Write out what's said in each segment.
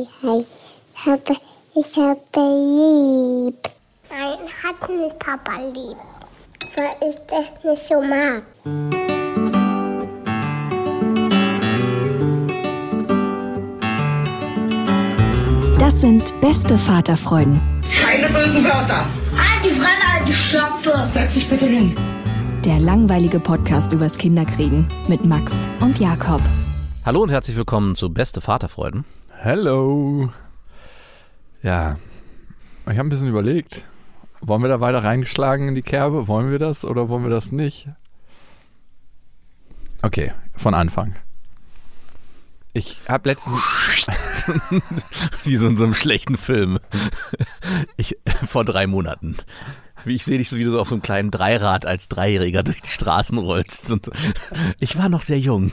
hi, hi. Papa, ich habe lieb. Nein, hat nicht Papa lieb. Weil ich das nicht so mag. Das sind beste Vaterfreuden. Keine bösen Wörter. Halt die Fremde, alte Schöpfe. Setz dich bitte hin. Der langweilige Podcast übers Kinderkriegen mit Max und Jakob. Hallo und herzlich willkommen zu Beste Vaterfreuden. Hello. Ja, ich habe ein bisschen überlegt. Wollen wir da weiter reingeschlagen in die Kerbe? Wollen wir das oder wollen wir das nicht? Okay, von Anfang. Ich habe letztens. Wie so in so einem schlechten Film. Ich, vor drei Monaten. Wie ich sehe dich so, wie du so auf so einem kleinen Dreirad als Dreijähriger durch die Straßen rollst. Und ich war noch sehr jung.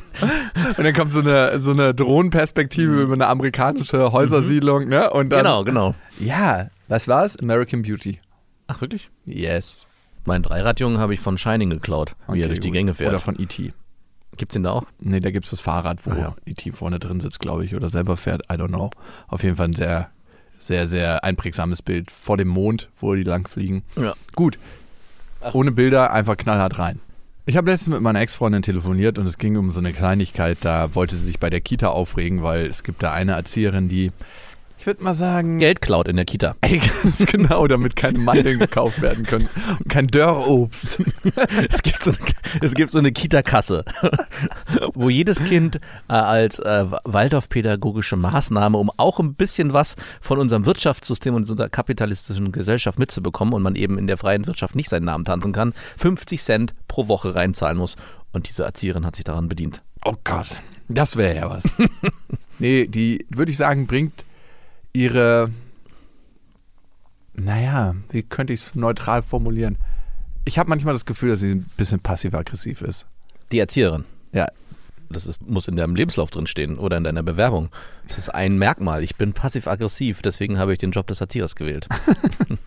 Und dann kommt so eine, so eine Drohnenperspektive über eine amerikanische Häusersiedlung, ne? Und dann, Genau, genau. Ja, was war's? American Beauty. Ach, wirklich? Yes. Mein Dreiradjungen habe ich von Shining geklaut, wie er Okay, durch die. Gänge fährt. Oder von E.T. Gibt's den da auch? Nee, da gibt's das Fahrrad, wo Ah, ja. E.T. vorne drin sitzt, glaube ich, oder selber fährt. I don't know. Auf jeden Fall ein sehr, sehr, sehr einprägsames Bild vor dem Mond, wo die lang fliegen. Ja. Gut. Ohne Bilder, einfach knallhart rein. Ich habe letztens mit meiner Ex-Freundin telefoniert und es ging um so eine Kleinigkeit. Da wollte sie sich bei der Kita aufregen, weil es gibt da eine Erzieherin, die, ich würde mal sagen, Geld klaut in der Kita. Ey, ganz genau, damit keine Mandeln gekauft werden können und kein Dörrobst. Es gibt so eine, so eine Kita-Kasse, wo jedes Kind äh, als äh, Waldorf-pädagogische Maßnahme, um auch ein bisschen was von unserem Wirtschaftssystem und unserer kapitalistischen Gesellschaft mitzubekommen und man eben in der freien Wirtschaft nicht seinen Namen tanzen kann, 50 Cent pro Woche reinzahlen muss. Und diese Erzieherin hat sich daran bedient. Oh Gott, das wäre ja was. nee, die, würde ich sagen, bringt ihre, naja, wie könnte ich es neutral formulieren? Ich habe manchmal das Gefühl, dass sie ein bisschen passiv-aggressiv ist. Die Erzieherin. Ja, Das ist, muss in deinem Lebenslauf drin stehen oder in deiner Bewerbung. Das ist ein Merkmal. Ich bin passiv-aggressiv, deswegen habe ich den Job des Erziehers gewählt.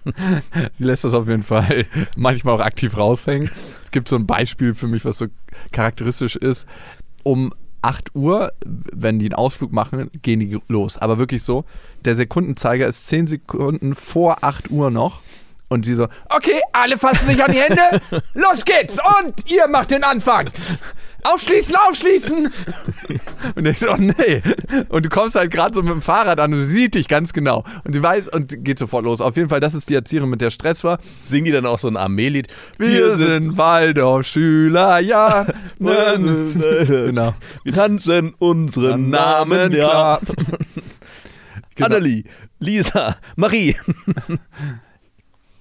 sie lässt das auf jeden Fall manchmal auch aktiv raushängen. Es gibt so ein Beispiel für mich, was so charakteristisch ist. Um 8 Uhr, wenn die einen Ausflug machen, gehen die los. Aber wirklich so, der Sekundenzeiger ist 10 Sekunden vor 8 Uhr noch. Und sie so, okay, alle fassen sich an die Hände. Los geht's. Und ihr macht den Anfang. Aufschließen, aufschließen. Und ich so, oh nee. Und du kommst halt gerade so mit dem Fahrrad an und sie sieht dich ganz genau. Und sie weiß und geht sofort los. Auf jeden Fall, das ist die Erzieherin, mit der Stress war. Singen die dann auch so ein Armeelied? Wir sind Waldorf-Schüler, ja. genau. Wir tanzen unseren Namen, Namen, ja. Genau. Annelie, Lisa, Marie.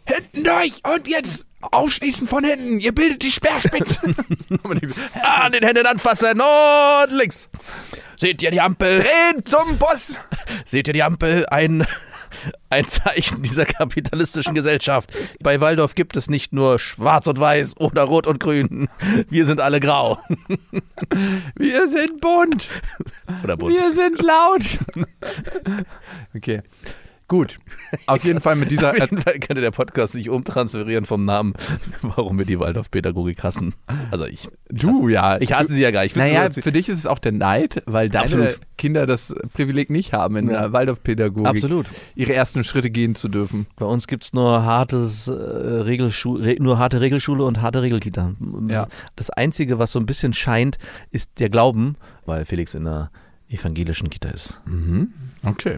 Hinten durch und jetzt aufschließen von hinten. Ihr bildet die Speerspitze. An den Händen anfassen und links. Seht ihr die Ampel? Drehen zum Boss. Seht ihr die Ampel? Ein, ein Zeichen dieser kapitalistischen Gesellschaft. Bei Waldorf gibt es nicht nur schwarz und weiß oder rot und grün. Wir sind alle grau. Wir sind bunt. Oder bunt. Wir sind laut. Okay. Gut. Auf jeden Fall mit dieser. Auf jeden Fall könnte der Podcast sich umtransferieren vom Namen, warum wir die Waldorfpädagogik hassen. Also ich, Du, hasse, ja. Ich hasse sie ja gar nicht. Naja, für dich ist es auch der Neid, weil deine Absolut. Kinder das Privileg nicht haben, in Ja. der Waldorfpädagogik Absolut. ihre ersten Schritte gehen zu dürfen. Bei uns gibt es nur hartes äh, Regelschu Re nur harte Regelschule und harte Regelkita. Ja. Das Einzige, was so ein bisschen scheint, ist der Glauben, weil Felix in einer evangelischen Kita ist. Okay.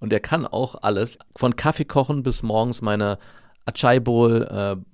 Und der kann auch alles, von Kaffee kochen bis morgens meine Achai Bowl, äh,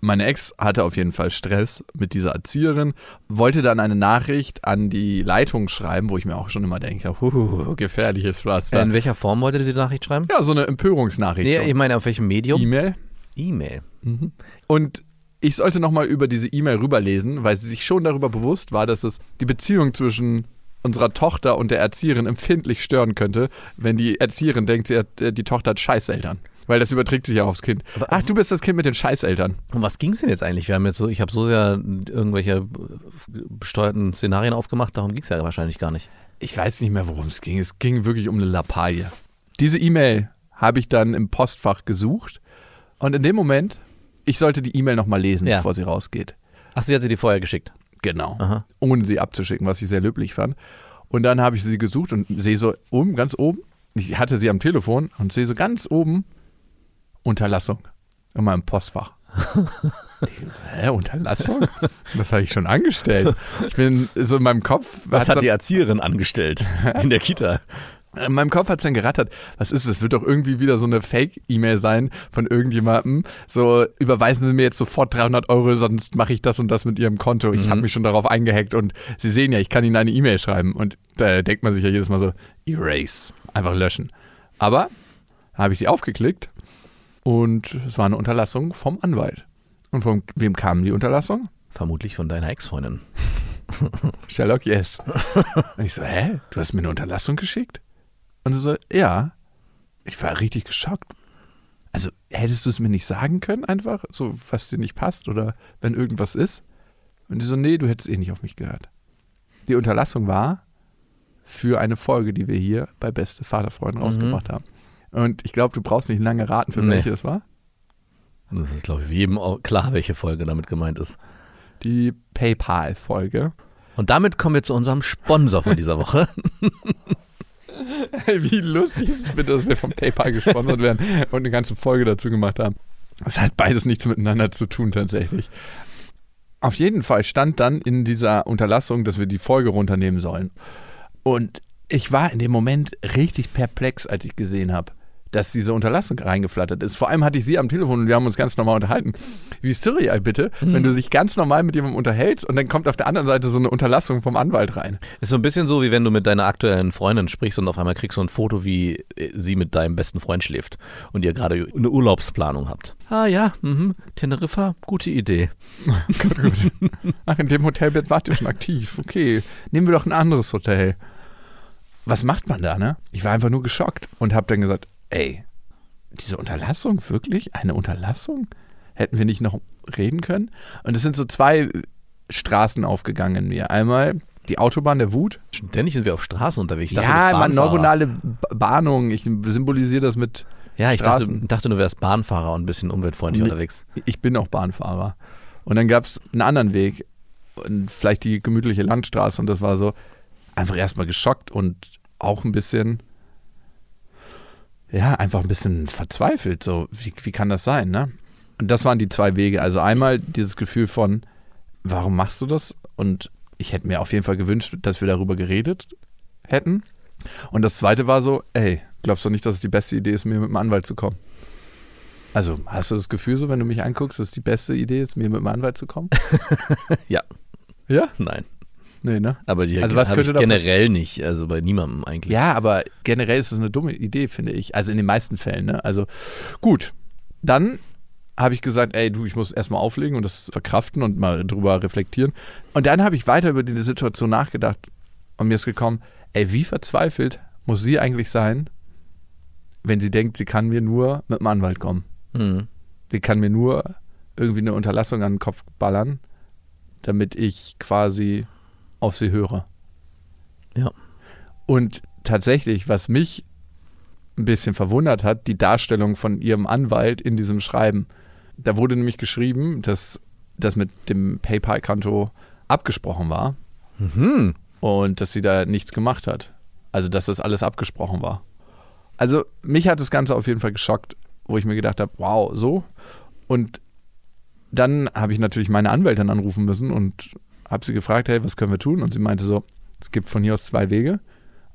Meine Ex hatte auf jeden Fall Stress mit dieser Erzieherin, wollte dann eine Nachricht an die Leitung schreiben, wo ich mir auch schon immer denke, huh, gefährliches Pflaster. In welcher Form wollte sie die Nachricht schreiben? Ja, so eine Empörungsnachricht. Nee, schon. ich meine, auf welchem Medium? E-Mail. E-Mail. Und ich sollte nochmal über diese E-Mail rüberlesen, weil sie sich schon darüber bewusst war, dass es die Beziehung zwischen unserer Tochter und der Erzieherin empfindlich stören könnte, wenn die Erzieherin denkt, sie hat, äh, die Tochter hat Scheißeltern. Weil das überträgt sich ja aufs Kind. Ach, du bist das Kind mit den Scheißeltern. Um was ging es denn jetzt eigentlich? Wir haben jetzt so, ich habe so sehr irgendwelche besteuerten Szenarien aufgemacht, darum ging es ja wahrscheinlich gar nicht. Ich weiß nicht mehr, worum es ging. Es ging wirklich um eine Lappalie. Diese E-Mail habe ich dann im Postfach gesucht und in dem Moment, ich sollte die E-Mail nochmal lesen, Ja. bevor sie rausgeht. Ach, sie hat sie dir vorher geschickt. Genau. Aha. Ohne sie abzuschicken, was ich sehr löblich fand. Und dann habe ich sie gesucht und sehe so oben, ganz oben, ich hatte sie am Telefon und sehe so ganz oben Unterlassung in meinem Postfach. Hä, Unterlassung? Das habe ich schon angestellt. Ich bin so in meinem Kopf. Was hat so- die Erzieherin angestellt in der Kita? in meinem Kopf hat es dann gerattert. Was ist es? Wird doch irgendwie wieder so eine Fake-E-Mail sein von irgendjemandem. So, überweisen Sie mir jetzt sofort 300 Euro, sonst mache ich das und das mit Ihrem Konto. Ich habe mich schon darauf eingehackt und Sie sehen ja, ich kann Ihnen eine E-Mail schreiben. Und da denkt man sich ja jedes Mal so, erase, einfach löschen. Aber habe ich sie aufgeklickt und es war eine Unterlassung vom Anwalt. Und von wem kam die Unterlassung? Vermutlich von deiner Ex-Freundin. Sherlock, yes. Und ich so, hä? Du hast mir eine Unterlassung geschickt? Und sie so, ja. Ich war richtig geschockt. Also, hättest du es mir nicht sagen können einfach? So, was dir nicht passt oder wenn irgendwas ist? Und die so, nee, du hättest eh nicht auf mich gehört. Die Unterlassung war für eine Folge, die wir hier bei Beste Vaterfreunde rausgebracht haben. Und ich glaube, du brauchst nicht lange raten, für Nee. welche es war. Das ist, glaube ich, jedem auch klar, welche Folge damit gemeint ist. Die PayPal-Folge. Und damit kommen wir zu unserem Sponsor von dieser Woche. Wie lustig ist es bitte, dass wir von PayPal gesponsert werden und eine ganze Folge dazu gemacht haben. Das hat beides nichts miteinander zu tun tatsächlich. Auf jeden Fall stand dann in dieser Unterlassung, dass wir die Folge runternehmen sollen. Und ich war in dem Moment richtig perplex, als ich gesehen habe, dass diese Unterlassung reingeflattert ist. Vor allem hatte ich sie am Telefon und wir haben uns ganz normal unterhalten. Wie surreal bitte, wenn du dich ganz normal mit jemandem unterhältst und dann kommt auf der anderen Seite so eine Unterlassung vom Anwalt rein. Ist so ein bisschen so, wie wenn du mit deiner aktuellen Freundin sprichst und auf einmal kriegst du ein Foto, wie äh, sie mit deinem besten Freund schläft und ihr gerade eine Urlaubsplanung habt. Ah ja, mhm. Teneriffa, gute Idee. Gut, gut. Ach, in dem Hotelbett wart ihr schon aktiv. Okay, nehmen wir doch ein anderes Hotel. Was macht man da, ne? Ich war einfach nur geschockt und habe dann gesagt, ey, diese Unterlassung, wirklich? Eine Unterlassung? Hätten wir nicht noch reden können? Und es sind so zwei Straßen aufgegangen in mir. Einmal die Autobahn der Wut. Ständig sind wir auf Straßen unterwegs. Ich dachte, ja, man, neuronale Bahnung. Ich symbolisiere das mit Ja, ich dachte, dachte, du wärst Bahnfahrer und ein bisschen umweltfreundlich Nee. unterwegs. Ich bin auch Bahnfahrer. Und dann gab es einen anderen Weg, und vielleicht die gemütliche Landstraße. Und das war so einfach erstmal geschockt und auch ein bisschen, ja, einfach ein bisschen verzweifelt. So, wie, wie kann das sein, ne? Und das waren die zwei Wege. Also einmal dieses Gefühl von, warum machst du das? Und ich hätte mir auf jeden Fall gewünscht, dass wir darüber geredet hätten. Und das zweite war so, ey, glaubst du nicht, dass es die beste Idee ist, mir mit dem Anwalt zu kommen? Also, hast du das Gefühl so, wenn du mich anguckst, dass es die beste Idee ist, mir mit dem Anwalt zu kommen? Ja, Ja? nein. Nee, ne? Aber die Also was könnte ich generell nicht, also bei niemandem eigentlich. Ja, aber generell ist das eine dumme Idee, finde ich. Also in den meisten Fällen, ne? Also gut. Dann habe ich gesagt, ey, du, ich muss erstmal auflegen und das verkraften und mal drüber reflektieren. Und dann habe ich weiter über die Situation nachgedacht und mir ist gekommen, ey, wie verzweifelt muss sie eigentlich sein, wenn sie denkt, sie kann mir nur mit dem Anwalt kommen. Mhm. Sie kann mir nur irgendwie eine Unterlassung an den Kopf ballern, damit ich quasi auf sie höre. Ja. Und tatsächlich, was mich ein bisschen verwundert hat, die Darstellung von ihrem Anwalt in diesem Schreiben. Da wurde nämlich geschrieben, dass das mit dem PayPal-Konto abgesprochen war Mhm. und dass sie da nichts gemacht hat. Also, dass das alles abgesprochen war. Also, mich hat das Ganze auf jeden Fall geschockt, wo ich mir gedacht habe, wow, so. Und dann habe ich natürlich meine Anwältin anrufen müssen und habe sie gefragt, hey, was können wir tun? Und sie meinte so, es gibt von hier aus zwei Wege.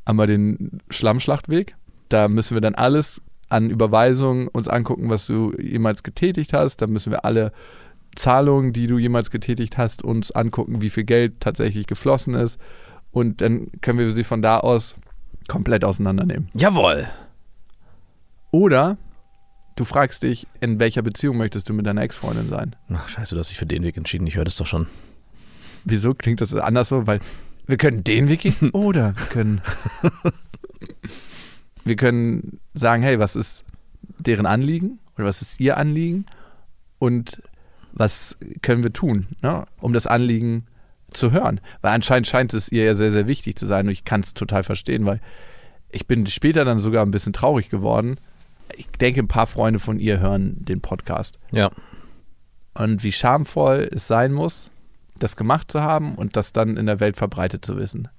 Einmal den Schlammschlachtweg. Da müssen wir dann alles an Überweisungen uns angucken, was du jemals getätigt hast. Da müssen wir alle Zahlungen, die du jemals getätigt hast, uns angucken, wie viel Geld tatsächlich geflossen ist. Und dann können wir sie von da aus komplett auseinandernehmen. Jawohl. Oder du fragst dich, in welcher Beziehung möchtest du mit deiner Ex-Freundin sein? Ach, scheiße, du hast dich für den Weg entschieden. Ich höre das doch schon. Wieso klingt das anders so? Weil wir können den gehen oder wir können, wir können sagen, hey, was ist deren Anliegen oder was ist ihr Anliegen und was können wir tun, ne, um das Anliegen zu hören? Weil anscheinend scheint es ihr ja sehr, sehr wichtig zu sein und ich kann es total verstehen, weil ich bin später dann sogar ein bisschen traurig geworden. Ich denke, ein paar Freunde von ihr hören den Podcast Ja. und wie schamvoll es sein muss, das gemacht zu haben und das dann in der Welt verbreitet zu wissen.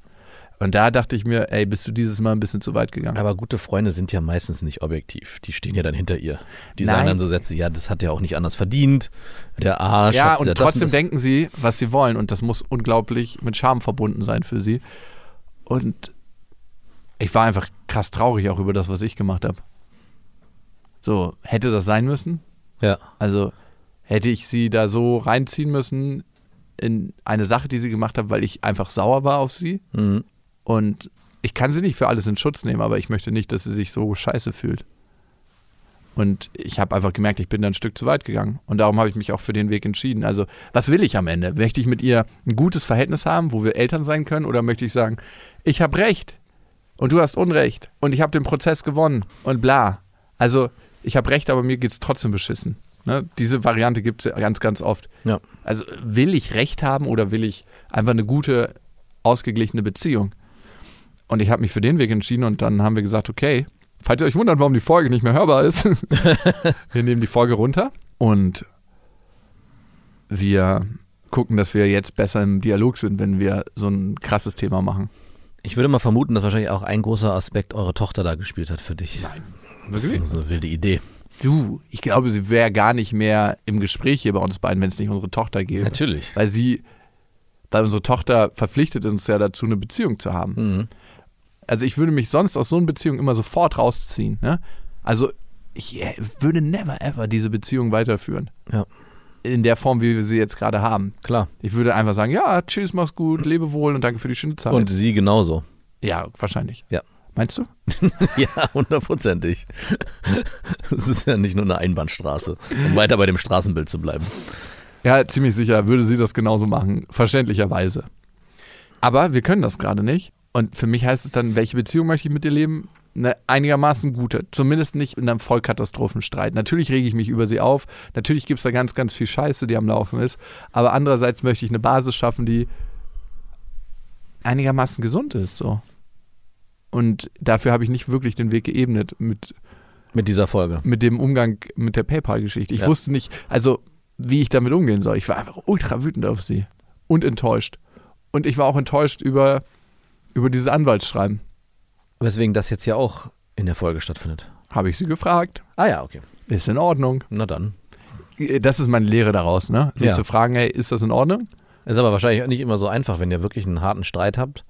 Und da dachte ich mir, ey, bist du dieses Mal ein bisschen zu weit gegangen. Aber gute Freunde sind ja meistens nicht objektiv. Die stehen ja dann hinter ihr. Die Nein. sagen dann so Sätze, ja, das hat er auch nicht anders verdient. Der Arsch. ja, und das trotzdem das. denken sie, was sie wollen. Und das muss unglaublich mit Scham verbunden sein für sie. Und ich war einfach krass traurig auch über das, was ich gemacht habe. So, hätte das sein müssen? Ja. Also hätte ich sie da so reinziehen müssen in eine Sache, die sie gemacht hat, weil ich einfach sauer war auf sie. Mhm. Und ich kann sie nicht für alles in Schutz nehmen, aber ich möchte nicht, dass sie sich so scheiße fühlt. Und ich habe einfach gemerkt, ich bin da ein Stück zu weit gegangen. Und darum habe ich mich auch für den Weg entschieden. Also, was will ich am Ende? Möchte ich mit ihr ein gutes Verhältnis haben, wo wir Eltern sein können? Oder möchte ich sagen, ich habe Recht und du hast Unrecht und ich habe den Prozess gewonnen und bla. Also, ich habe Recht, aber mir geht es trotzdem beschissen. Ne? Diese Variante gibt es ganz, ganz oft. Ja. Also, will ich Recht haben oder will ich einfach eine gute, ausgeglichene Beziehung? Und ich habe mich für den Weg entschieden und dann haben wir gesagt, okay, falls ihr euch wundert, warum die Folge nicht mehr hörbar ist, wir nehmen die Folge runter und wir gucken, dass wir jetzt besser im Dialog sind, wenn wir so ein krasses Thema machen. Ich würde mal vermuten, dass wahrscheinlich auch ein großer Aspekt eure Tochter da gespielt hat für dich. Nein. Das ist eine wilde Idee. Du, ich glaube, sie wäre gar nicht mehr im Gespräch hier bei uns beiden, wenn es nicht unsere Tochter gäbe. Natürlich. Weil sie, weil unsere Tochter verpflichtet uns ja dazu, eine Beziehung zu haben. Mhm. Also ich würde mich sonst aus so einer Beziehung immer sofort rausziehen. Ne? Also ich äh, würde never ever diese Beziehung weiterführen. Ja. In der Form, wie wir sie jetzt gerade haben. Klar. Ich würde einfach sagen, ja, tschüss, mach's gut, lebe wohl und danke für die schöne Zeit. Und sie genauso. ja, wahrscheinlich. Ja. Meinst du? Ja, hundertprozentig. Es ist ja nicht nur eine Einbahnstraße, um weiter bei dem Straßenbild zu bleiben. Ja, ziemlich sicher würde sie das genauso machen, verständlicherweise. Aber wir können das gerade nicht. Und für mich heißt es dann, welche Beziehung möchte ich mit dir leben? Eine einigermaßen gute. Zumindest nicht in einem Vollkatastrophenstreit. Natürlich rege ich mich über sie auf. Natürlich gibt es da ganz, ganz viel Scheiße, die am Laufen ist. Aber andererseits möchte ich eine Basis schaffen, die einigermaßen gesund ist. So. Und dafür habe ich nicht wirklich den Weg geebnet mit Mit dieser Folge. mit dem Umgang mit der PayPal-Geschichte. Ich Ja. wusste nicht, also wie ich damit umgehen soll. Ich war einfach ultra wütend auf sie und enttäuscht. Und ich war auch enttäuscht über, über dieses Anwaltsschreiben. Weswegen das jetzt ja auch in der Folge stattfindet. Habe ich sie gefragt. Ah ja, okay. Ist in Ordnung. Na dann. Das ist meine Lehre daraus, ne? Sie Ja. zu fragen, hey, ist das in Ordnung? Ist aber wahrscheinlich nicht immer so einfach, wenn ihr wirklich einen harten Streit habt,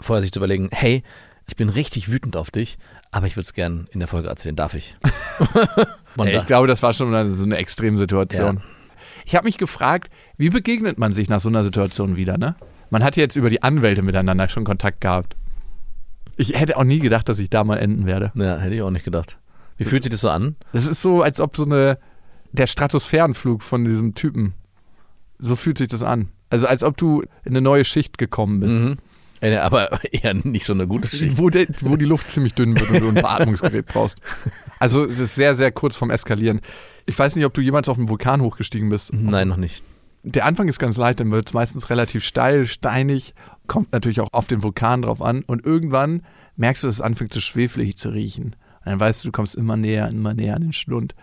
vorher sich zu überlegen, hey, ich bin richtig wütend auf dich, aber ich würde es gern in der Folge erzählen. Darf ich? Man Ey, da- ich glaube, das war schon eine, so eine Extremsituation. Ja. Ich habe mich gefragt, wie begegnet man sich nach so einer Situation wieder, ne? Man hat jetzt über die Anwälte miteinander schon Kontakt gehabt. Ich hätte auch nie gedacht, dass ich da mal enden werde. ja, hätte ich auch nicht gedacht. Wie fühlt sich das so an? Das ist so, als ob so eine der Stratosphärenflug von diesem Typen. So fühlt sich das an. Also als ob du in eine neue Schicht gekommen bist. Mhm. Äh, Aber eher nicht so eine gute Schicht. Wo, de, wo die Luft ziemlich dünn wird und du ein Beatmungsgerät brauchst. Also es ist sehr, sehr kurz vorm Eskalieren. Ich weiß nicht, ob du jemals auf einen Vulkan hochgestiegen bist. Nein, noch nicht. Der Anfang ist ganz leicht, dann wird es meistens relativ steil, steinig, kommt natürlich auch auf den Vulkan drauf an und irgendwann merkst du, dass es anfängt zu schwefelig zu riechen. Und dann weißt du, du kommst immer näher, immer näher an den Schlund.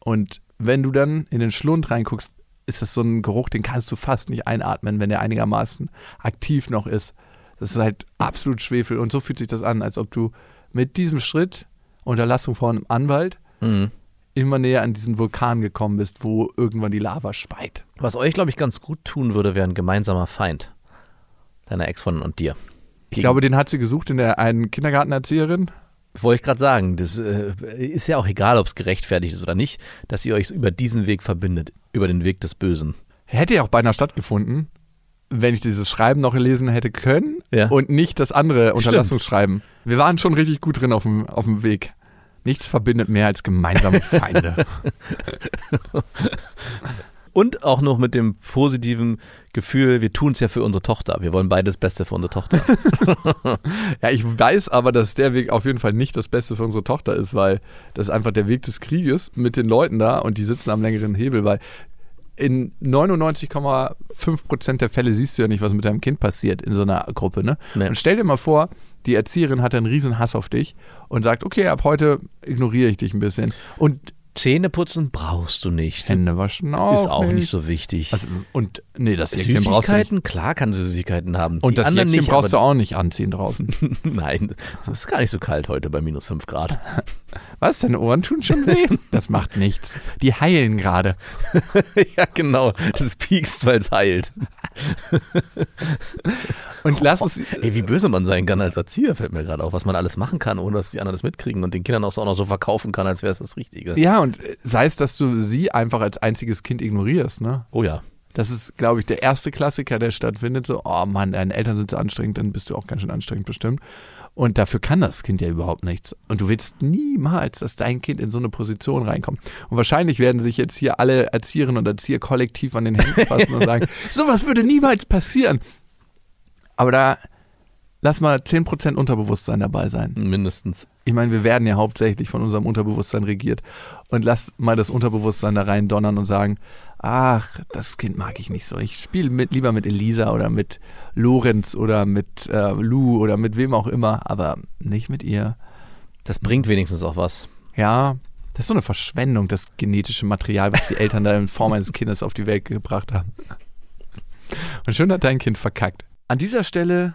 Und wenn du dann in den Schlund reinguckst, ist das so ein Geruch, den kannst du fast nicht einatmen, wenn der einigermaßen aktiv noch ist. Das ist halt absolut Schwefel und so fühlt sich das an, als ob du mit diesem Schritt, Unterlassung von einem Anwalt, Mhm. immer näher an diesen Vulkan gekommen bist, wo irgendwann die Lava speit. Was euch, glaube ich, ganz gut tun würde, wäre ein gemeinsamer Feind. Deiner Ex-Freundin und dir. Ich glaube, den hat sie gesucht in der einen Kindergartenerzieherin. Wollte ich gerade sagen, das äh, ist ja auch egal, ob es gerechtfertigt ist oder nicht, dass ihr euch über diesen Weg verbindet, über den Weg des Bösen. Hätte ja auch beinahe stattgefunden, wenn ich dieses Schreiben noch lesen hätte können Ja. und nicht das andere Unterlassungsschreiben. Wir waren schon richtig gut drin auf dem, auf dem Weg. Nichts verbindet mehr als gemeinsame Feinde. Und auch noch mit dem positiven Gefühl, wir tun es ja für unsere Tochter. Wir wollen beides Beste für unsere Tochter. ja, ich weiß aber, dass der Weg auf jeden Fall nicht das Beste für unsere Tochter ist, weil das ist einfach der Weg des Krieges mit den Leuten da und die sitzen am längeren Hebel, weil in 99,5 Prozent der Fälle siehst du ja nicht, was mit deinem Kind passiert in so einer Gruppe. Ne? Nee. Und stell dir mal vor, die Erzieherin hat einen riesen Hass auf dich und sagt, okay, ab heute ignoriere ich dich ein bisschen. Und Zähne putzen brauchst du nicht. Hände waschen auch ist auch nicht so wichtig. Also, und nee, das Jäckchen brauchst du nicht. Süßigkeiten, klar kann sie Süßigkeiten haben. Und Die das anderen Jäckchen nicht, brauchst du auch nicht anziehen draußen. Nein, es ist gar nicht so kalt heute bei minus 5 Grad. Was, deine Ohren tun schon weh? Das macht nichts. Die heilen gerade. ja, genau. Das piekst, weil es heilt. Und lass es, Ey, wie böse man sein kann als Erzieher, fällt mir gerade auf, was man alles machen kann, ohne dass die anderen das mitkriegen und den Kindern auch so, auch noch so verkaufen kann, als wäre es das Richtige. Ja, und sei es, dass du sie einfach als einziges Kind ignorierst, ne? Oh ja. Das ist, glaube ich, der erste Klassiker, der stattfindet. So, oh Mann, deine Eltern sind so anstrengend, dann bist du auch ganz schön anstrengend bestimmt. Und dafür kann das Kind ja überhaupt nichts. Und du willst niemals, dass dein Kind in so eine Position reinkommt. Und wahrscheinlich werden sich jetzt hier alle Erzieherinnen und Erzieher kollektiv an den Händen fassen und sagen, sowas würde niemals passieren. Aber da lass mal 10% Unterbewusstsein dabei sein. Mindestens. Ich meine, wir werden ja hauptsächlich von unserem Unterbewusstsein regiert. Und lass mal das Unterbewusstsein da rein donnern und sagen, ach, das Kind mag ich nicht so. Ich spiele mit, lieber mit Elisa oder mit Lorenz oder mit äh, Lou oder mit wem auch immer, aber nicht mit ihr. Das bringt wenigstens auch was. Ja, das ist so eine Verschwendung, das genetische Material, was die Eltern da in Form eines Kindes auf die Welt gebracht haben. Und schon hat dein Kind verkackt. An dieser Stelle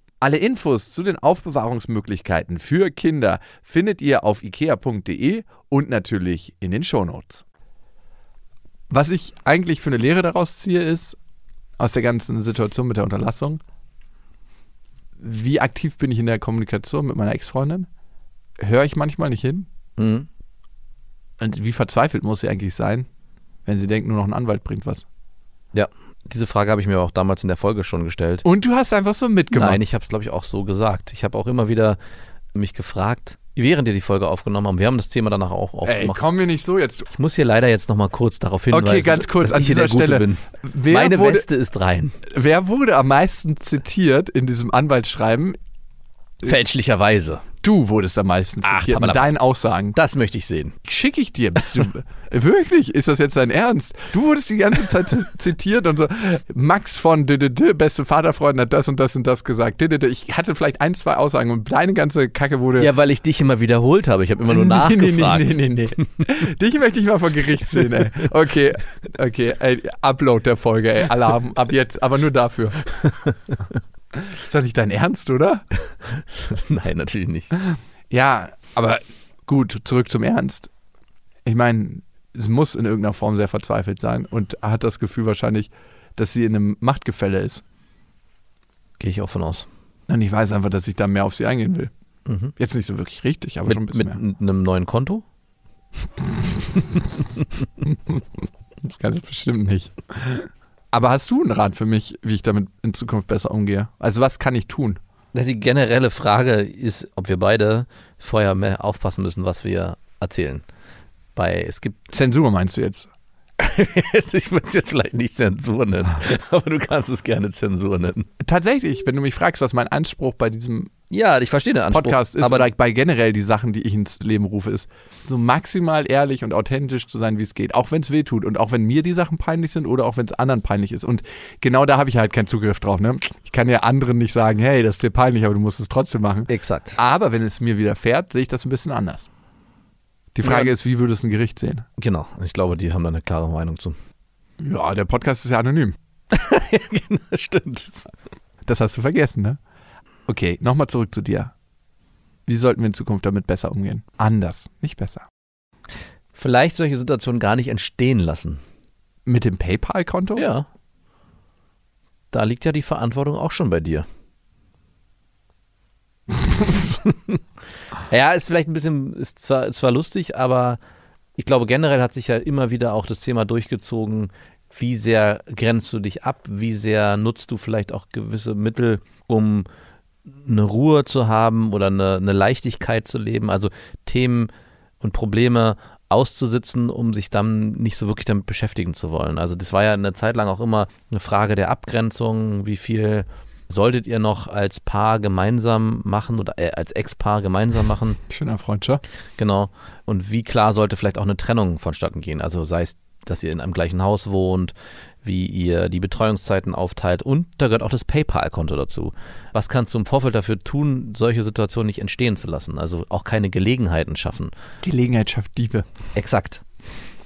Alle Infos zu den Aufbewahrungsmöglichkeiten für Kinder findet ihr auf ikea.de und natürlich in den Shownotes. Was ich eigentlich für eine Lehre daraus ziehe, ist, aus der ganzen Situation mit der Unterlassung, wie aktiv bin ich in der Kommunikation mit meiner Ex-Freundin? Höre ich manchmal nicht hin? Mhm. Und wie verzweifelt muss sie eigentlich sein, wenn sie denkt, nur noch ein Anwalt bringt was? Ja, diese Frage habe ich mir auch damals in der Folge schon gestellt. Und du hast einfach so mitgemacht. Nein, ich habe es, glaube ich, auch so gesagt. Ich habe auch immer wieder mich gefragt, während wir die Folge aufgenommen haben, wir haben das Thema danach auch Ey, aufgemacht. komm mir nicht so jetzt. ich muss hier leider jetzt nochmal kurz darauf hinweisen, Okay, ganz kurz dass an ich hier dieser der Gute Stelle. bin. Wer Meine wurde, Weste ist rein. wer wurde am meisten zitiert in diesem Anwaltsschreiben? Fälschlicherweise. Du wurdest am meisten Ach, zitiert mit papalapap. deinen Aussagen. Das möchte ich sehen. Schicke ich dir. Bist du, wirklich? Ist das jetzt dein Ernst? Du wurdest die ganze Zeit zitiert und so. Max von D -D -D, beste Vaterfreund hat das und das und das gesagt. Ich hatte vielleicht ein, zwei Aussagen und deine ganze Kacke wurde. Ja, weil ich dich immer wiederholt habe. Ich habe immer nur Nee, nachgefragt. Nee, nee, nee, nee. Dich möchte ich mal vor Gericht sehen, ey. Okay, okay, ey, Upload der Folge, ey. Alarm, ab jetzt, aber nur dafür. Ist doch nicht dein Ernst, oder? Nein, natürlich nicht. Ja, aber gut, zurück zum Ernst. Ich meine, es muss in irgendeiner Form sehr verzweifelt sein und hat das Gefühl wahrscheinlich, dass sie in einem Machtgefälle ist. Gehe ich auch von aus. Und ich weiß einfach, dass ich da mehr auf sie eingehen will. Mhm. Jetzt nicht so wirklich richtig, aber schon ein Mit, bisschen mit mehr. einem neuen Konto? Ganz bestimmt nicht. Aber hast du einen Rat für mich, wie ich damit in Zukunft besser umgehe? Also was kann ich tun? Die generelle Frage ist, ob wir beide vorher mehr aufpassen müssen, was wir erzählen. Bei, es gibt, Zensur meinst du jetzt? ich würde es jetzt vielleicht nicht Zensur nennen, aber du kannst es gerne Zensur nennen. Tatsächlich, wenn du mich fragst, was mein Anspruch bei diesem Ja, ich verstehe den Anspruch. Podcast ist aber oder bei generell die Sachen, die ich ins Leben rufe, ist so maximal ehrlich und authentisch zu sein, wie es geht. Auch wenn es weh tut und auch wenn mir die Sachen peinlich sind oder auch wenn es anderen peinlich ist. Und genau da habe ich halt keinen Zugriff drauf. Ne? Ich kann ja anderen nicht sagen, hey, das ist dir peinlich, aber du musst es trotzdem machen. Exakt. Aber wenn es mir widerfährt, sehe ich das ein bisschen anders. Die Frage Ja. ist, wie würde es ein Gericht sehen? Genau. Ich glaube, die haben da eine klare Meinung zu. Ja, der Podcast ist ja anonym. genau, stimmt. Das hast du vergessen, ne? Okay, nochmal zurück zu dir. Wie sollten wir in Zukunft damit besser umgehen? Anders, nicht besser. Vielleicht solche Situationen gar nicht entstehen lassen. Mit dem PayPal-Konto? Ja. Da liegt ja die Verantwortung auch schon bei dir. ja, ist vielleicht ein bisschen, ist zwar, zwar lustig, aber ich glaube, generell hat sich ja immer wieder auch das Thema durchgezogen, wie sehr grenzt du dich ab, wie sehr nutzt du vielleicht auch gewisse Mittel, um eine Ruhe zu haben oder eine, eine Leichtigkeit zu leben, also Themen und Probleme auszusitzen, um sich dann nicht so wirklich damit beschäftigen zu wollen. Also das war ja eine Zeit lang auch immer eine Frage der Abgrenzung, wie viel solltet ihr noch als Paar gemeinsam machen oder äh, als Ex-Paar gemeinsam machen, Schöner Freundschaft. genau. Und wie klar sollte vielleicht auch eine Trennung vonstatten gehen, also sei es, dass ihr in einem gleichen Haus wohnt, wie ihr die Betreuungszeiten aufteilt und da gehört auch das PayPal-Konto dazu. Was kannst du im Vorfeld dafür tun, solche Situationen nicht entstehen zu lassen? Also auch keine Gelegenheiten schaffen. Gelegenheit schafft Diebe. Exakt.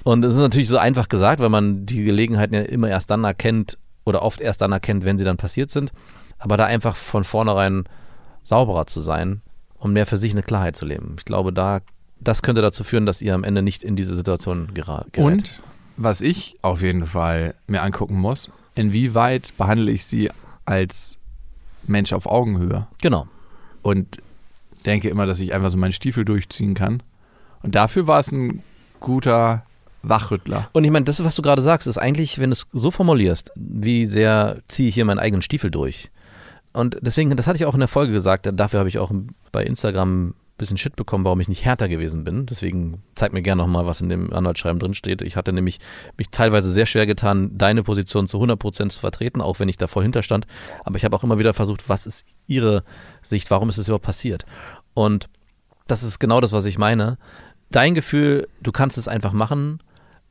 Und es ist natürlich so einfach gesagt, weil man die Gelegenheiten ja immer erst dann erkennt oder oft erst dann erkennt, wenn sie dann passiert sind. Aber da einfach von vornherein sauberer zu sein und mehr für sich eine Klarheit zu leben. Ich glaube, da, das könnte dazu führen, dass ihr am Ende nicht in diese Situation gerät. Und was ich auf jeden Fall mir angucken muss, inwieweit behandle ich sie als Mensch auf Augenhöhe Genau. und denke immer, dass ich einfach so meinen Stiefel durchziehen kann. Und dafür war es ein guter Wachrüttler. Und ich meine, das, was du gerade sagst, ist eigentlich, wenn du es so formulierst, wie sehr ziehe ich hier meinen eigenen Stiefel durch. Und deswegen, das hatte ich auch in der Folge gesagt, dafür habe ich auch bei Instagram ein bisschen Shit bekommen, warum ich nicht härter gewesen bin. Deswegen zeig mir gerne nochmal, was in dem Anwaltsschreiben drin steht. Ich hatte nämlich mich teilweise sehr schwer getan, deine Position zu 100% zu vertreten, auch wenn ich davor hinterstand. Aber ich habe auch immer wieder versucht, was ist ihre Sicht, warum ist es überhaupt passiert? Und das ist genau das, was ich meine. Dein Gefühl, du kannst es einfach machen,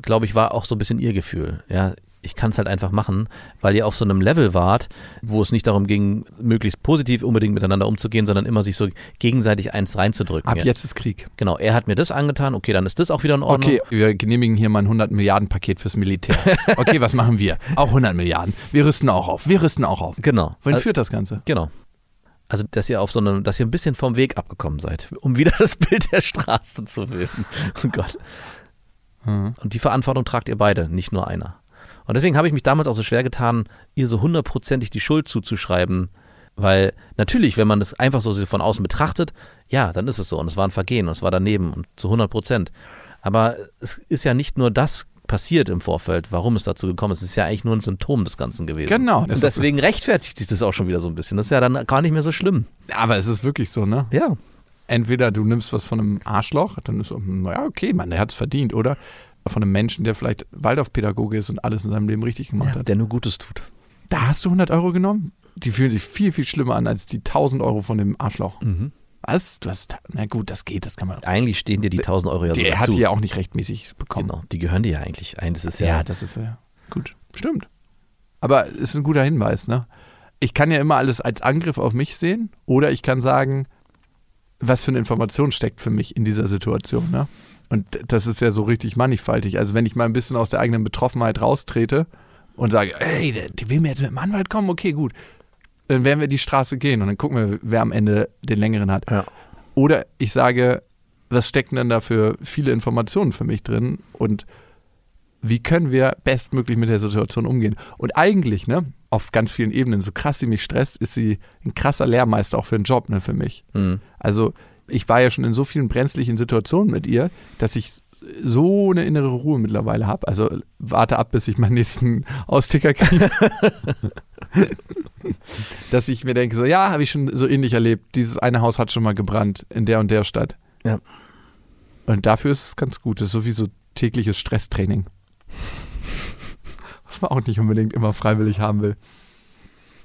glaube ich, war auch so ein bisschen ihr Gefühl. Ja, ich kann es halt einfach machen, weil ihr auf so einem Level wart, wo es nicht darum ging, möglichst positiv unbedingt miteinander umzugehen, sondern immer sich so gegenseitig eins reinzudrücken. Ab ja. jetzt ist Krieg. Genau, er hat mir das angetan, okay, dann ist das auch wieder in Ordnung. Okay, wir genehmigen hier mal ein 100 Milliarden Paket fürs Militär. Okay, was machen wir? Auch 100 Milliarden. Wir rüsten auch auf. Wir rüsten auch auf. Genau. Wohin Also- führt das Ganze? Genau. Also, dass ihr auf so einem, dass ihr ein bisschen vom Weg abgekommen seid, um wieder das Bild der Straße zu bilden. Oh Gott. Mhm. Und die Verantwortung tragt ihr beide, nicht nur einer. Und deswegen habe ich mich damals auch so schwer getan, ihr so hundertprozentig die Schuld zuzuschreiben, Weil natürlich, wenn man das einfach so von außen betrachtet, ja, dann ist es so und es war ein Vergehen und es war daneben und zu 100 Prozent. Aber es ist ja nicht nur das passiert im Vorfeld, warum es dazu gekommen ist. Es ist ja eigentlich nur ein Symptom des Ganzen gewesen. Genau, Und deswegen rechtfertigt sich das auch schon wieder so ein bisschen. Das ist ja dann gar nicht mehr so schlimm. Aber es ist wirklich so, ne? Ja. Entweder du nimmst was von einem Arschloch, dann ist so, hm, ja, okay, Mann, der hat es verdient, oder? Von einem Menschen, der vielleicht Waldorfpädagoge ist und alles in seinem Leben richtig gemacht hat. Der nur Gutes tut. Da hast du 100 Euro genommen? Die fühlen sich viel, viel schlimmer an als die 1000 Euro von dem Arschloch. Mhm. Was? Du hast, na gut, das geht, das kann man. Eigentlich stehen dir die 1000 Euro ja Der sogar hat zu. die ja auch nicht rechtmäßig bekommen. Genau, die gehören dir ja eigentlich ein. Das ist Ja, ja, das ist fair. Gut, stimmt. Aber es ist ein guter Hinweis, ne? Ich kann ja immer alles als Angriff auf mich sehen oder ich kann sagen, was für eine Information steckt für mich in dieser Situation, ne? Und das ist ja so richtig mannigfaltig. Also wenn ich mal ein bisschen aus der eigenen Betroffenheit raustrete und sage, ey, der, der will mir jetzt mit dem Anwalt kommen, okay, gut. Dann werden wir die Straße gehen und dann gucken wir, wer am Ende den längeren hat. Ja. Oder ich sage, was stecken denn da für viele Informationen für mich drin und wie können wir bestmöglich mit der Situation umgehen? Und eigentlich, ne, auf ganz vielen Ebenen, so krass sie mich stresst, ist sie ein krasser Lehrmeister auch für den Job, ne, für mich. Mhm. Also ich war ja schon in so vielen brenzlichen Situationen mit ihr, dass ich so eine innere Ruhe mittlerweile habe. Also warte ab, bis ich meinen nächsten Austicker kriege. dass ich mir denke, so ja, habe ich schon so ähnlich erlebt. Dieses eine Haus hat schon mal gebrannt in der und der Stadt. Ja. Und dafür ist es ganz gut. Das ist so wie so tägliches Stresstraining. Was man auch nicht unbedingt immer freiwillig haben will.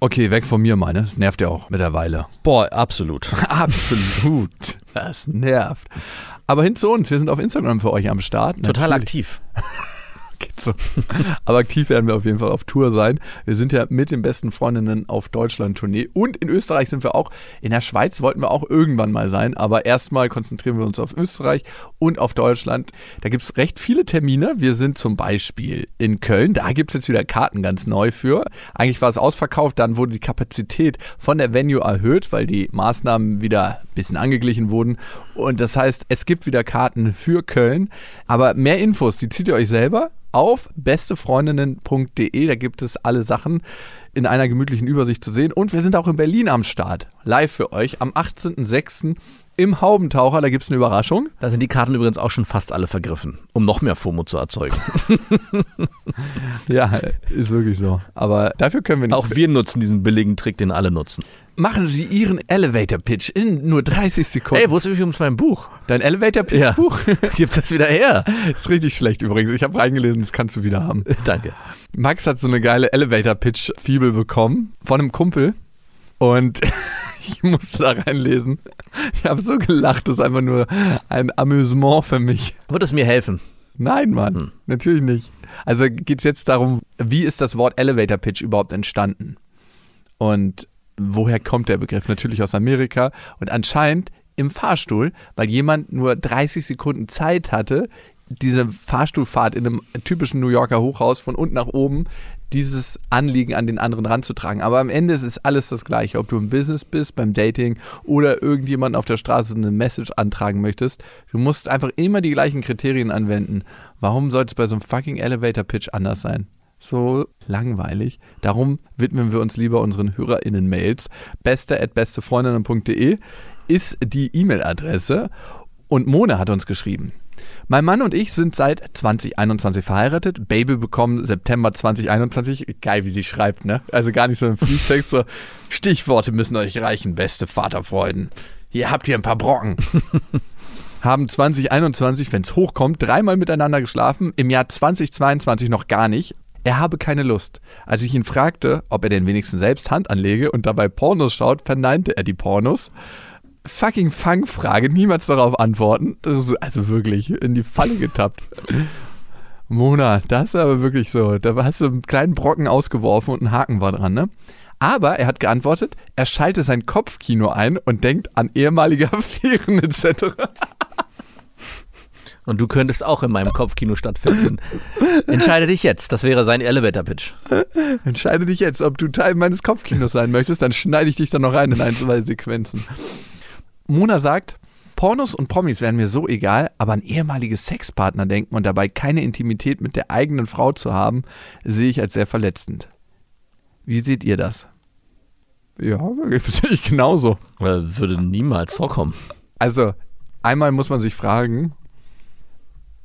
Okay, weg von mir, meine. Das nervt ja auch mittlerweile. Boah, absolut. Absolut. Das nervt. Aber hin zu uns. Wir sind auf Instagram für euch am Start. Total Natürlich. aktiv. Geht so. Aber aktiv werden wir auf jeden Fall auf Tour sein. Wir sind ja mit den besten Freundinnen auf Deutschland-Tournee. Und in Österreich sind wir auch. In der Schweiz wollten wir auch irgendwann mal sein. Aber erstmal konzentrieren wir uns auf Österreich und auf Deutschland. Da gibt es recht viele Termine. Wir sind zum Beispiel in Köln. Da gibt es jetzt wieder Karten ganz neu für. Eigentlich war es ausverkauft. Dann wurde die Kapazität von der Venue erhöht, weil die Maßnahmen wieder bisschen angeglichen wurden. Und das heißt, es gibt wieder Karten für Köln. Aber mehr Infos, die zieht ihr euch selber auf bestefreundinnen.de. Da gibt es alle Sachen in einer gemütlichen Übersicht zu sehen. Und wir sind auch in Berlin am Start. Live für euch am 18.06. im Haubentaucher. Da gibt es eine Überraschung. Da sind die Karten übrigens auch schon fast alle vergriffen, um noch mehr FOMO zu erzeugen. Ja, ist wirklich so. Aber dafür können wir nicht. Auch wir nutzen diesen billigen Trick, den alle nutzen. machen Sie Ihren Elevator-Pitch in nur 30 Sekunden. Hey, wo ist übrigens mein Buch? Dein Elevator-Pitch-Buch? Gib das wieder her. ist richtig schlecht übrigens. Ich habe reingelesen, das kannst du wieder haben. Danke. Max hat so eine geile Elevator-Pitch-Fibel bekommen von einem Kumpel und ich musste da reinlesen. Ich habe so gelacht, das ist einfach nur ein Amüsement für mich. Wird es mir helfen? Nein, Mann, Hm. natürlich nicht. Also geht es jetzt darum, wie ist das Wort Elevator-Pitch überhaupt entstanden? Und woher kommt der Begriff? Natürlich aus Amerika und anscheinend im Fahrstuhl, weil jemand nur 30 Sekunden Zeit hatte, diese Fahrstuhlfahrt in einem typischen New Yorker Hochhaus von unten nach oben dieses Anliegen an den anderen ranzutragen. Aber am Ende ist es alles das Gleiche. Ob du im Business bist, beim Dating oder irgendjemanden auf der Straße eine Message antragen möchtest, du musst einfach immer die gleichen Kriterien anwenden. Warum sollte es bei so einem fucking Elevator Pitch anders sein? So langweilig. Darum widmen wir uns lieber unseren HörerInnen-Mails. Beste at bestefreundinnen.de ist die E-Mail-Adresse. Und Mona hat uns geschrieben. Mein Mann und ich sind seit 2021 verheiratet. Baby bekommen September 2021. Geil, wie sie schreibt, ne? Also gar nicht so im Fließtext. So Stichworte müssen euch reichen, beste Vaterfreuden. Hier habt ihr ein paar Brocken. Haben 2021, wenn es hochkommt, dreimal miteinander geschlafen. Im Jahr 2022 noch gar nicht. Er habe keine Lust. Als ich ihn fragte, ob er denn wenigstens selbst Hand anlege und dabei Pornos schaut, verneinte er die Pornos fucking Fangfrage, niemals darauf antworten. Also wirklich in die Falle getappt. Mona, das ist aber wirklich so. Da hast du einen kleinen Brocken ausgeworfen und ein Haken war dran, ne? Aber er hat geantwortet, er schalte sein Kopfkino ein und denkt an ehemalige Affären etc. Und du könntest auch in meinem Kopfkino stattfinden. Entscheide dich jetzt. Das wäre sein Elevator-Pitch. Entscheide dich jetzt, ob du Teil meines Kopfkinos sein möchtest, dann schneide ich dich dann noch rein in ein, zwei Sequenzen. Mona sagt, Pornos und Promis wären mir so egal, aber an ehemalige Sexpartner denken und dabei keine Intimität mit der eigenen Frau zu haben, sehe ich als sehr verletzend. Wie seht ihr das? Ja, sehe ich genauso. Oder würde niemals vorkommen. Also, einmal muss man sich fragen,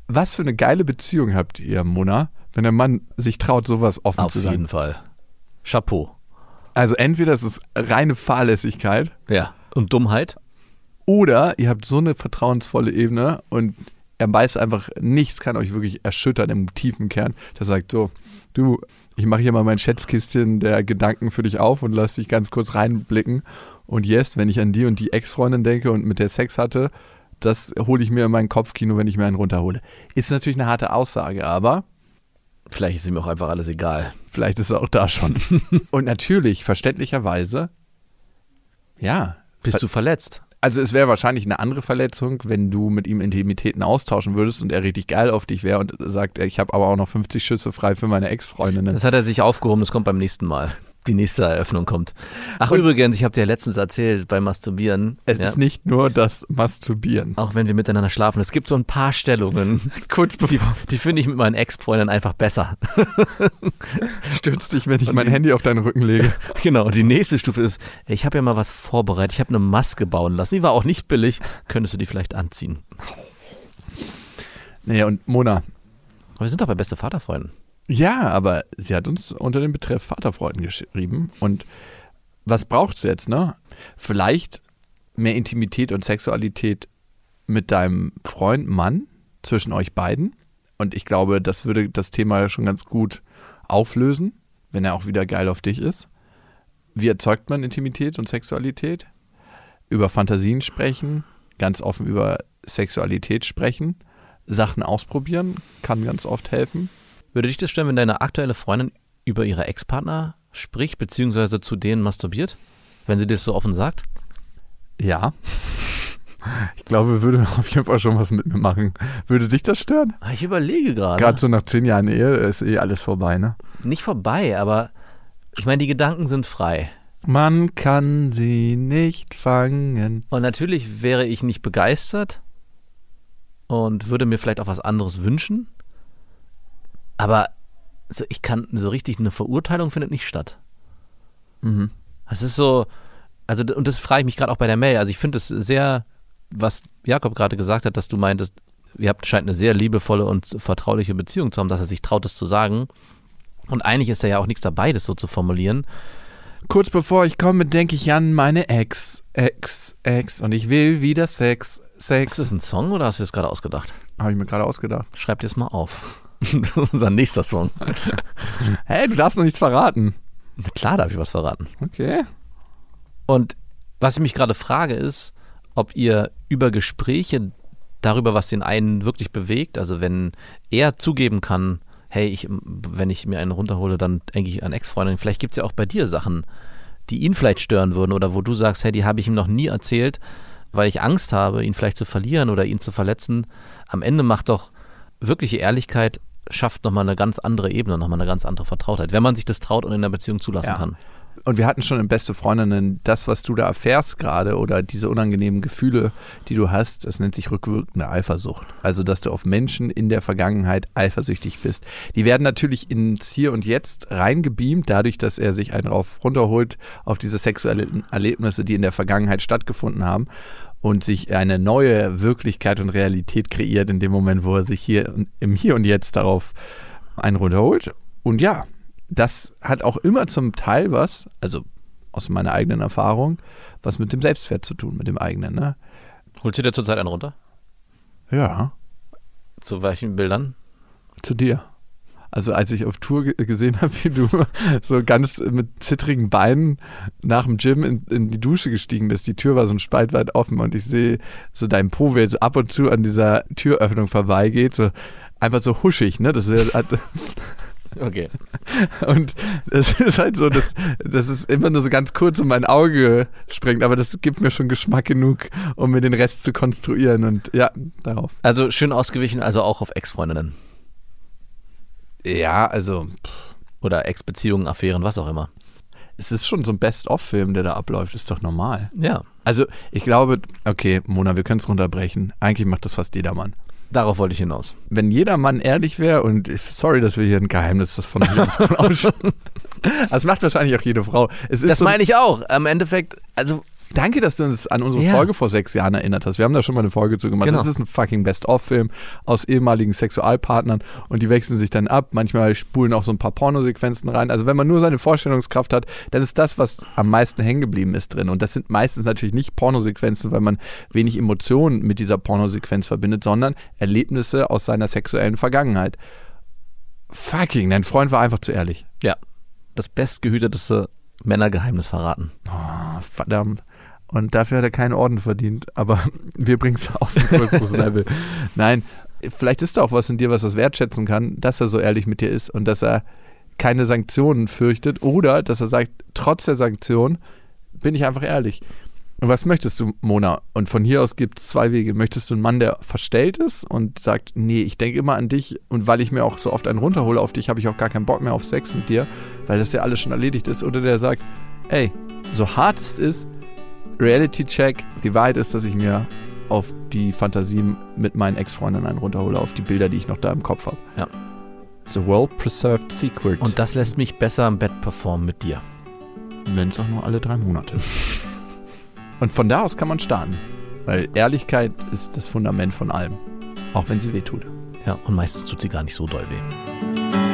was für eine geile Beziehung habt ihr, Mona, wenn der Mann sich traut, sowas offen Auf zu jeden sagen? Fall. Chapeau. Also entweder es ist reine Fahrlässigkeit Ja. Und Dummheit? Oder ihr habt so eine vertrauensvolle Ebene und er weiß einfach, nichts kann euch wirklich erschüttern im tiefen Kern. Der sagt so, du, ich mache hier mal mein Schätzkistchen der Gedanken für dich auf und lass dich ganz kurz reinblicken. Und yes, wenn ich an die und die Ex-Freundin denke und mit der Sex hatte, das hole ich mir in mein Kopfkino, wenn ich mir einen runterhole. Ist natürlich eine harte Aussage, aber Vielleicht ist ihm auch einfach alles egal. vielleicht ist er auch da schon. und natürlich, verständlicherweise, ja, Bist du verletzt? Also es wäre wahrscheinlich eine andere Verletzung, wenn du mit ihm Intimitäten austauschen würdest und er richtig geil auf dich wäre und sagt, ich habe aber auch noch 50 Schüsse frei für meine Ex-Freundinnen. Das hat er sich aufgehoben, das kommt beim nächsten Mal. Die nächste Eröffnung kommt. Ach, übrigens, ich habe dir ja letztens erzählt beim Masturbieren. Es ja, ist nicht nur das Masturbieren. auch wenn wir miteinander schlafen. Es gibt so ein paar Stellungen, Kurz die, bevor die finde ich mit meinen Ex-Freundinnen einfach besser. stürzt dich, wenn ich mein Handy auf deinen Rücken lege. Genau, und die nächste Stufe ist, ich habe ja mal was vorbereitet. Ich habe eine Maske bauen lassen. Die war auch nicht billig. Könntest du die vielleicht anziehen? Naja, und Mona. Aber wir sind doch bei beste Vaterfreunden. Ja, aber sie hat uns unter dem Betreff Vaterfreunden geschrieben. Und was braucht's jetzt, ne? Vielleicht mehr Intimität und Sexualität mit deinem Freund, Mann, zwischen euch beiden. Und ich glaube, das würde das Thema schon ganz gut auflösen, wenn er auch wieder geil auf dich ist. Wie erzeugt man Intimität und Sexualität? Über Fantasien sprechen, ganz offen über Sexualität sprechen, Sachen ausprobieren, kann ganz oft helfen. Würde dich das stören, wenn deine aktuelle Freundin über ihre Ex-Partner spricht, beziehungsweise zu denen masturbiert? Wenn sie das so offen sagt? Ja. Ich glaube, würde auf jeden Fall schon was mit mir machen. Würde dich das stören? Ah, Ich überlege gerade. Gerade so nach zehn Jahren Ehe ist eh alles vorbei, ne? Nicht vorbei, aber ich meine, die Gedanken sind frei. Man kann sie nicht fangen. Und natürlich wäre ich nicht begeistert und würde mir vielleicht auch was anderes wünschen. Aber so, ich kann so richtig eine Verurteilung findet nicht statt. Mhm. Es ist so, also und das frage ich mich gerade auch bei der Mail. Also ich finde es sehr, was Jakob gerade gesagt hat, dass du meintest, ihr habt scheint eine sehr liebevolle und vertrauliche Beziehung zu haben, dass er sich traut, das zu sagen. Und eigentlich ist da ja auch nichts dabei, das so zu formulieren. Kurz bevor ich komme, denke ich an meine Ex, Ex, Ex und ich will wieder Sex, Ist Sex. das ein Song oder hast du das gerade ausgedacht? Habe ich mir gerade ausgedacht. Schreib dir das mal auf. Das ist unser nächster Song. Hey, du darfst noch nichts verraten. Na Klar, darf ich was verraten. Okay. Und was ich mich gerade frage, ist, ob ihr über Gespräche darüber, was den einen wirklich bewegt, also wenn er zugeben kann, hey, ich, wenn ich mir einen runterhole, dann denke ich an Ex-Freundin. Vielleicht gibt es ja auch bei dir Sachen, die ihn vielleicht stören würden oder wo du sagst, hey, die habe ich ihm noch nie erzählt, weil ich Angst habe, ihn vielleicht zu verlieren oder ihn zu verletzen. Am Ende macht doch wirkliche Ehrlichkeit, schafft nochmal eine ganz andere Ebene, nochmal eine ganz andere Vertrautheit, wenn man sich das traut und in der Beziehung zulassen Ja. kann. Und wir hatten schon in Beste Freundinnen, das, was du da erfährst gerade oder diese unangenehmen Gefühle, die du hast, das nennt sich rückwirkende Eifersucht. Also, dass du auf Menschen in der Vergangenheit eifersüchtig bist. Die werden natürlich ins Hier und Jetzt reingebeamt, dadurch, dass er sich einen rauf runterholt auf diese sexuellen Erlebnisse, die in der Vergangenheit stattgefunden haben und sich eine neue Wirklichkeit und Realität kreiert in dem Moment, wo er sich hier im Hier und Jetzt darauf einen runterholt. Und ja, das hat auch immer zum Teil was, also aus meiner eigenen Erfahrung, was mit dem Selbstwert zu tun, mit dem eigenen, ne? Holst du dir zurzeit einen runter? Ja, Zu welchen Bildern? zu dir. Also als ich auf Tour ge- gesehen habe, wie du so ganz mit zittrigen Beinen nach dem Gym in, in die Dusche gestiegen bist, die Tür war so ein Spalt weit offen und ich sehe so dein Po, wie er so ab und zu an dieser Türöffnung vorbeigeht, so einfach so huschig, ne? Das wär, hat, Okay. Und das ist halt so, dass das ist immer nur so ganz kurz um mein Auge springt, aber das gibt mir schon Geschmack genug, um mir den Rest zu konstruieren. Und ja, darauf. Also schön ausgewichen, also auch auf Ex-Freundinnen. Ja, also Oder Ex-Beziehungen, Affären, was auch immer. es ist schon so ein Best-of-Film, der da abläuft, ist doch normal. Ja, Also ich glaube, okay, Mona, wir können es runterbrechen. Eigentlich macht das fast jeder Mann. darauf wollte ich hinaus. Wenn jeder Mann ehrlich wäre und sorry, dass wir hier ein Geheimnis von uns ausschauen. Das macht wahrscheinlich auch jede Frau. Das so, meine ich auch. Im Endeffekt, also Danke, dass du uns an unsere Ja. Folge vor sechs Jahren erinnert hast. Wir haben da schon mal eine Folge zu gemacht. Genau. Das ist ein fucking Best-of-Film aus ehemaligen Sexualpartnern und die wechseln sich dann ab. Manchmal spulen auch so ein paar Pornosequenzen rein. Also wenn man nur seine Vorstellungskraft hat, dann ist das, was am meisten hängen geblieben ist drin. Und das sind meistens natürlich nicht Pornosequenzen, weil man wenig Emotionen mit dieser Pornosequenz verbindet, sondern Erlebnisse aus seiner sexuellen Vergangenheit. Fucking, dein Freund war einfach zu ehrlich. ja, das bestgehüteteste Männergeheimnis verraten. Ah, verdammt. Und dafür hat er keinen Orden verdient. Aber wir bringen es auf ein größeres Level. Nein, vielleicht ist da auch was in dir, was das wertschätzen kann, dass er so ehrlich mit dir ist und dass er keine Sanktionen fürchtet oder dass er sagt, trotz der Sanktion bin ich einfach ehrlich. Und was möchtest du, Mona? Und von hier aus gibt es zwei Wege. Möchtest du einen Mann, der verstellt ist und sagt, nee, ich denke immer an dich und weil ich mir auch so oft einen runterhole auf dich, habe ich auch gar keinen Bock mehr auf Sex mit dir, weil das ja alles schon erledigt ist. Oder der sagt, ey, so hart es ist, Reality Check, die Wahrheit ist, dass ich mir auf die Fantasien mit meinen Ex-Freundinnen einen runterhole, auf die Bilder, die ich noch da im Kopf habe. Ja. It's a well-preserved secret. Und das lässt mich besser im Bett performen mit dir. wenn es auch nur alle drei Monate. Und von da aus kann man starten. Weil Ehrlichkeit ist das Fundament von allem. Auch wenn sie wehtut. Ja, und meistens tut sie gar nicht so doll weh.